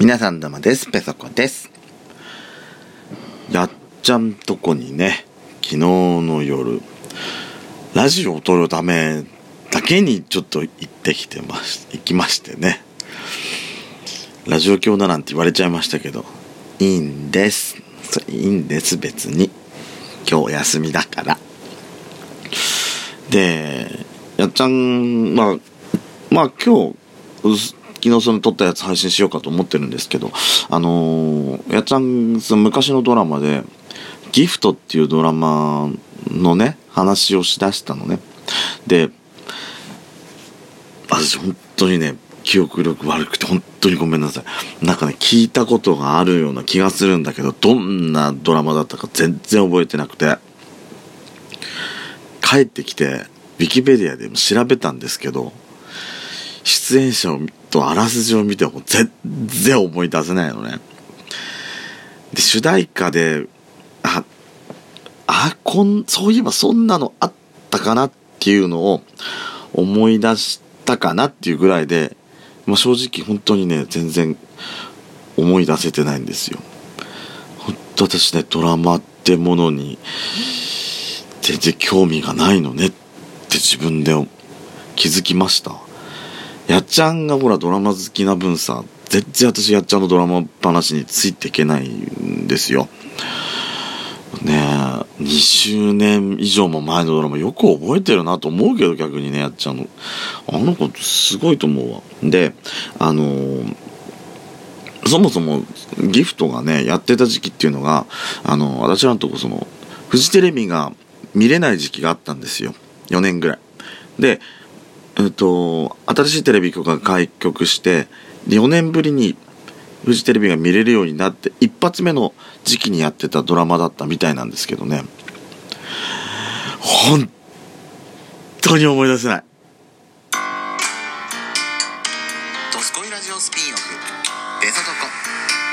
皆さんどうもです。ペソコです。やっちゃんとこにね、昨日の夜、ラジオを撮るためだけにちょっと行ってきてまし、行きましてね。ラジオ教だなんて言われちゃいましたけど、いいんです。いいんです、別に。今日休みだから。で、やっちゃん、ま、まあ今日、昨日その撮ったやつ配信しようかと思ってるんですけど、あのーやっちゃん、その昔のドラマで、ギフトっていうドラマのね、話をしだしたのね。で、私本当にね、記憶力悪くて本当にごめんなさい。なんかね、聞いたことがあるような気がするんだけど、どんなドラマだったか全然覚えてなくて、帰ってきて、ウィキペディアでも調べたんですけど、出演者とあらすじを見ても全然思い出せないのね。で、主題歌で、あ、あ、こん、そういえばそんなのあったかなっていうのを思い出したかなっていうぐらいで、まあ、正直本当にね、全然思い出せてないんですよ。本当私ね、ドラマってものに全然興味がないのねって自分で気づきました。やっちゃんがほらドラマ好きな分さ、全然私やっちゃんのドラマ話についていけないんですよ。ねえ、20年以上も前のドラマよく覚えてるなと思うけど逆にね、やっちゃんの。あの子すごいと思うわ。で、あのーそもそもギフトがね、やってた時期っていうのが、あの、私らのとこその、フジテレビが見れない時期があったんですよ。4年ぐらい。で、えっと、新しいテレビ局が開局して、4年ぶりにフジテレビが見れるようになって、一発目の時期にやってたドラマだったみたいなんですけどね。本当に思い出せない。ドスコイラジオスピンオフベソドコ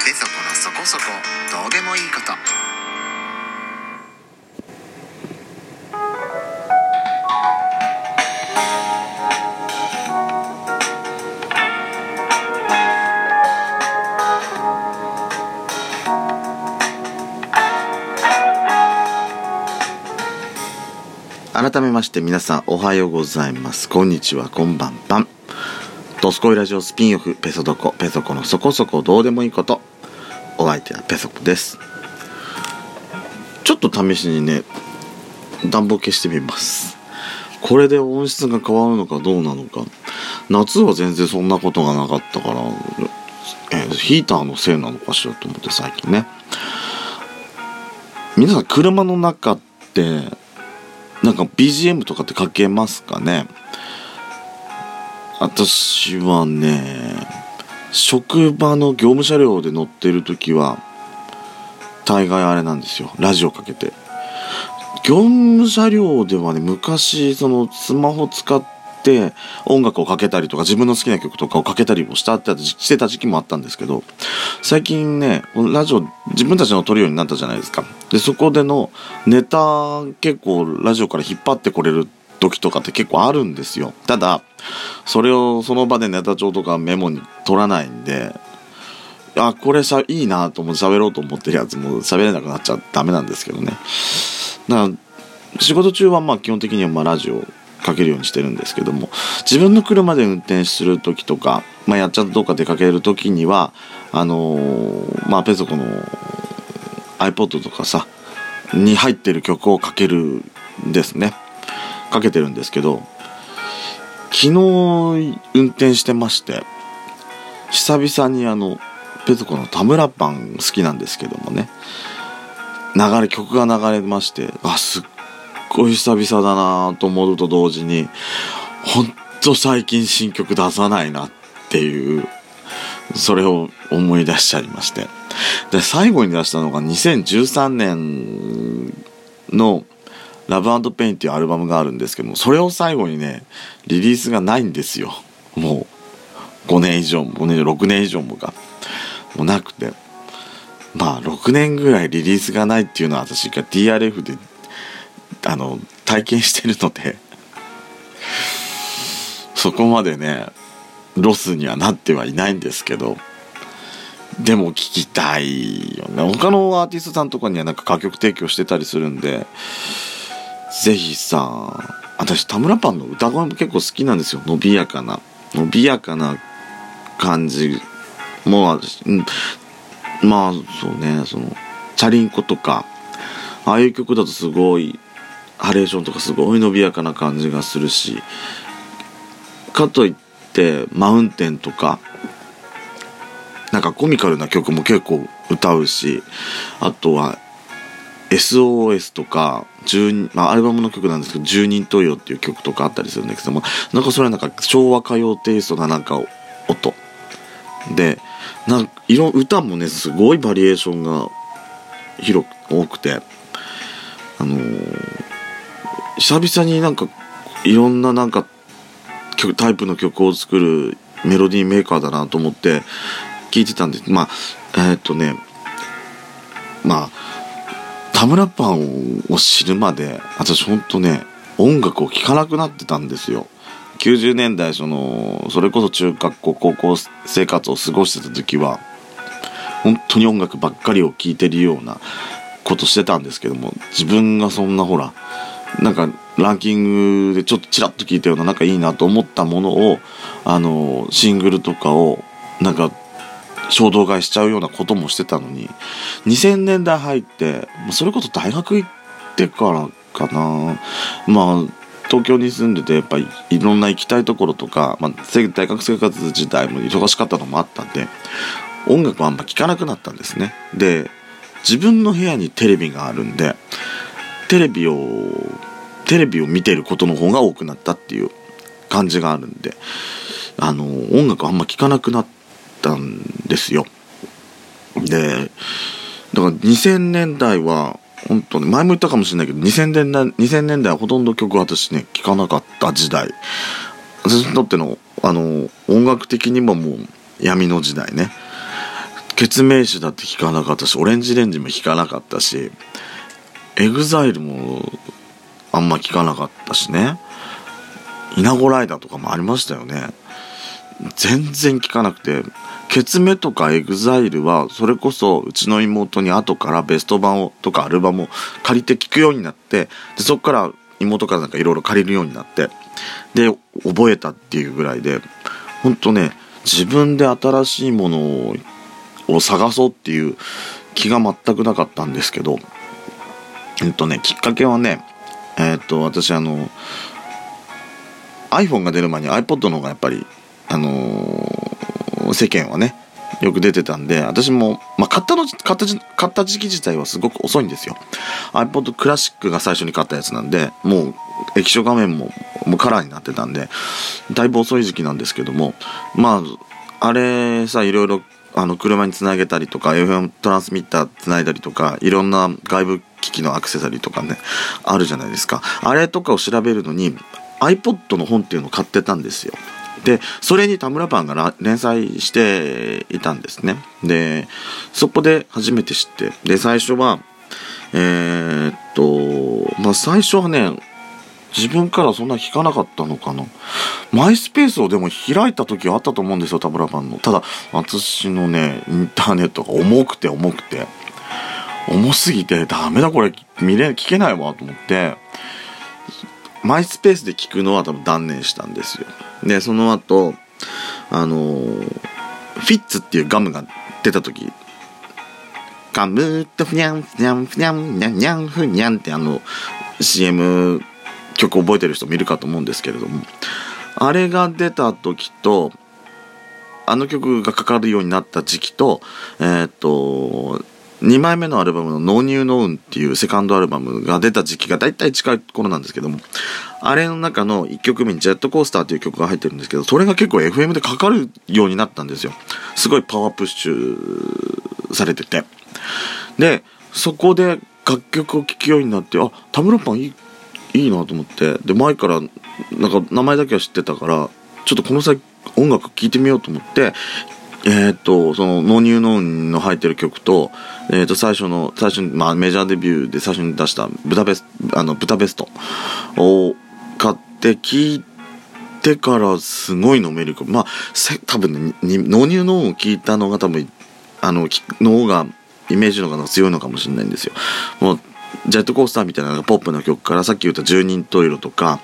ベソコのそこそこどうでもいいこと改めまして皆さんおはようございます。こんにちは、こんばんぱん。ドスコイラジオスピンオフ、ペソドコ、ペソコのそこそこどうでもいいこと。お相手はペソコです。ちょっと試しにね、暖房消してみます。これで音質が変わるのかどうなのか。夏は全然そんなことがなかったから、えーヒーターのせいなのかしらと思って最近ね。皆さん車の中って、なんか BGM とかってかけますかね？私はね、職場の業務車両で乗ってる時は、大概あれなんですよ。ラジオかけて。業務車両ではね、昔、そのスマホ使って音楽をかけたりとか、自分の好きな曲とかをかけたりもしたってしてた時期もあったんですけど、最近ね、ラジオ自分たちの撮るようになったじゃないですか。で、そこでのネタ結構ラジオから引っ張ってこれる時とかって結構あるんですよ。ただ、それをその場でネタ帳とかメモに取らないんで、あ、これさ、いいなと思って喋ろうと思ってるやつも喋れなくなっちゃダメなんですけどね。だから、仕事中はまあ基本的にはまラジオかけるようにしてるんですけども、自分の車で運転する時とか、まあやっちゃんとどっか出かける時には、あのーまあペソコの iPod とかさ、に入ってる曲をかけるんですね。かけてるんですけど、昨日運転してまして、久々にあの、ペソコの田村パン好きなんですけどもね、流れ、曲が流れまして、あ、すっごい久々だなと思うと同時に、ほんと最近新曲出さないなっていう、それを思い出しちゃいまして。で、最後に出したのが2013年のラブペインっていうアルバムがあるんですけども、それを最後にね、リリースがないんですよ。もう、5年以上も、5年、6年以上もが、もうなくて。まあ、6年ぐらいリリースがないっていうのは私が DRF で、あの、体験してるので、そこまでね、ロスにはなってはいないんですけど、でも聞きたいよね。他のアーティストさんとかにはなんか楽曲提供してたりするんで、ぜひさ、私田村パンの歌声も結構好きなんですよ。伸びやかな。伸びやかな感じもあるし、うん、まあそうね、その、チャリンコとか、ああいう曲だとすごい、ハレーションとかすごい伸びやかな感じがするし、かといって、マウンテンとか、なんかコミカルな曲も結構歌うし、あとは SOS とか、10まあ、アルバムの曲なんですけど、十人十色っていう曲とかあったりするんですけども、なんかそれはなんか昭和歌謡テイストななんか音。で、なん色、歌もね、すごいバリエーションが広く、多くて、あのー久々になんか、いろんななんか、曲タイプの曲を作るメロディーメーカーだなと思って聞いてたんで。まあ、えーっとね、まあ、田村パンを知るまで、私ほんとね、音楽を聴かなくなってたんですよ。90年代、その、それこそ中学校、高校生活を過ごしてた時は、本当に音楽ばっかりを聴いてるようなことしてたんですけども、自分がそんなほら、なんかランキングでちょっとチラッと聞いたような、なんかいいなと思ったものを、あの、シングルとかを、なんか、衝動買いしちゃうようなこともしてたのに、2000年代入って、それこそ大学行ってからかな。まあ、東京に住んでて、やっぱりいろんな行きたいところとか、まあ、大学生活自体も忙しかったのもあったんで、音楽はあんま聴かなくなったんですね。で、自分の部屋にテレビがあるんで、テレビを、テレビを見てることの方が多くなったっていう感じがあるんで、あの、音楽あんま聴かなくなったんですよ。で、だから2000年代は、本当に、前も言ったかもしれないけど、2000年代、2000年代はほとんど曲私ね、聴かなかった時代。私にとっての、あの、音楽的にももう闇の時代ね。ケツメイシだって聴かなかったし、オレンジレンジも聴かなかったし、エグザイルもあんま聴かなかったしね。イナゴライダーとかもありましたよね。全然聴かなくて、ケツメとかエグザイルは、それこそうちの妹に後からベスト版をとかアルバムを借りて聴くようになって、でそっから妹からなんかいろいろ借りるようになって、で、覚えたっていうぐらいで、ほんとね、自分で新しいものを探そうっていう気が全くなかったんですけど、えっとね、きっかけはね、えっと、私あの、iPhone が出る前に iPod の方がやっぱり、あのー世間はね、よく出てたんで、私も、まあ、買ったの、買った、買った時期自体はすごく遅いんですよ。iPod クラシックが最初に買ったやつなんで、もう液晶画面ももうカラーになってたんで、だいぶ遅い時期なんですけども、まあ、あれさ、いろいろ、あの、車につなげたりとか、FM トランスミッターつないだりとか、いろんな外部機器のアクセサリーとかね、あるじゃないですか。あれとかを調べるのに、iPod の本っていうのを買ってたんですよ。で、それに田村パンが連載していたんですね。で、そこで初めて知って、で、最初は、えーっと、まあ、最初はね、自分からそんな聞かなかったのかな。マイスペースをでも開いた時はあったと思うんですよ、田村パンの。ただ、私のね、インターネットが重くて重くて、重すぎて、ダメだこれ、見れ、聞けないわと思って、マイスペースで聞くのは多分断念したんですよ。で、その後、あのーフィッツっていうガムが出た時、ガムとふにゃん、ふにゃん、ふにゃん、にゃん、にゃん、ふにゃんってあの、CM 曲覚えてる人もいるかと思うんですけれども、あれが出た時と、あの曲がかかるようになった時期と、えーっと、2枚目のアルバムのノーニューノーンっていうセカンドアルバムが出た時期が大体近い頃なんですけども、あれの中の1曲目にジェットコースターっていう曲が入ってるんですけど、それが結構 FM でかかるようになったんですよ。すごいパワープッシュされてて。で、そこで楽曲を聴くようになって、あ、田村パンいい、いいなと思って、で、前から、なんか名前だけは知ってたから、ちょっとこの際音楽聴いてみようと思って、えーっと、その、ノウニウノウンの入ってる曲と、えーと、最初の、最初に、まあ、メジャーデビューで最初に出した、ブタベスト、あの、ブタベストを買って聴いてからすごいのめり込む。まあ、多分ね、にノウニウノウンを聞いたのが多分、あのの方がイメージの方が強いのかもしれないんですよもうジェットコースターみたいなポップな曲からさっき言った十人十色とか、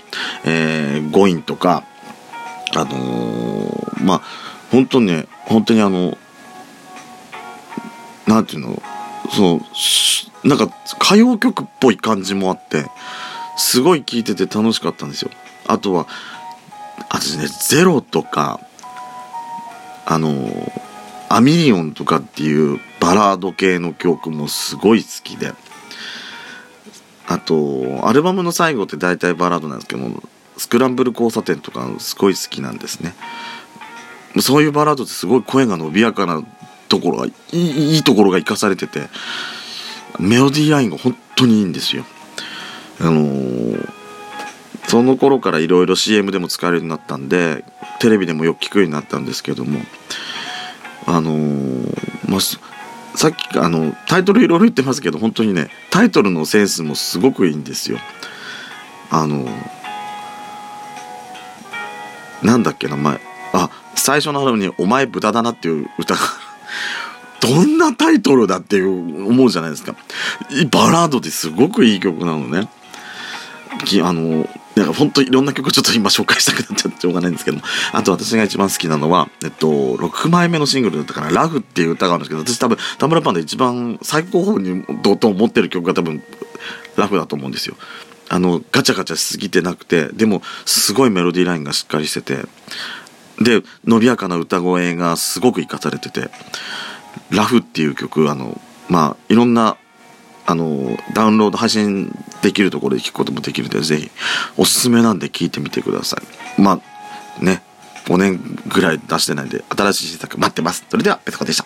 えー、ゴインとかあのー、まあ本当にね本当にあのなんていうのそうなんか歌謡曲っぽい感じもあってすごい聴いてて楽しかったんですよ。あとは私ね「ゼロとかあのアミリオンとかっていうバラード系の曲もすごい好きで。あとアルバムの最後って大体バラードなんですけどもスクランブル交差点とかすごい好きなんですね。そういうバラードってすごい声が伸びやかなところがいいいところが生かされててメロディーラインが本当にいいんですよ。あのー、その頃からいろいろ CM でも使われるようになったんでテレビでもよく聞くようになったんですけどもあのー、まあさっきあのタイトルいろいろ言ってますけど本当にねタイトルのセンスもすごくいいんですよ。あのなんだっけ名前。あ最初の方に「お前豚だな」っていう歌が どんなタイトルだっていう思うじゃないですか。バラードですごくいい曲なのね。あのなんか本当いろんな曲ちょっと今紹介したくなっちゃってしょうがないんですけどあと私が一番好きなのは、えっと、6枚目のシングルだったかな、ラフっていう歌があるんですけど、私多分、田村パンで一番最高峰にどと思ってる曲が多分、ラフだと思うんですよ。あの、ガチャガチャしすぎてなくて、でも、すごいメロディーラインがしっかりしてて、で、伸びやかな歌声がすごく活かされてて、ラフっていう曲、あの、まあ、いろんなあのダウンロード配信できるところで聞くこともできるのでぜひおすすめなんで聞いてみてください。まあね5年ぐらい出してないんで新しい新作待ってます。それではペソコでした。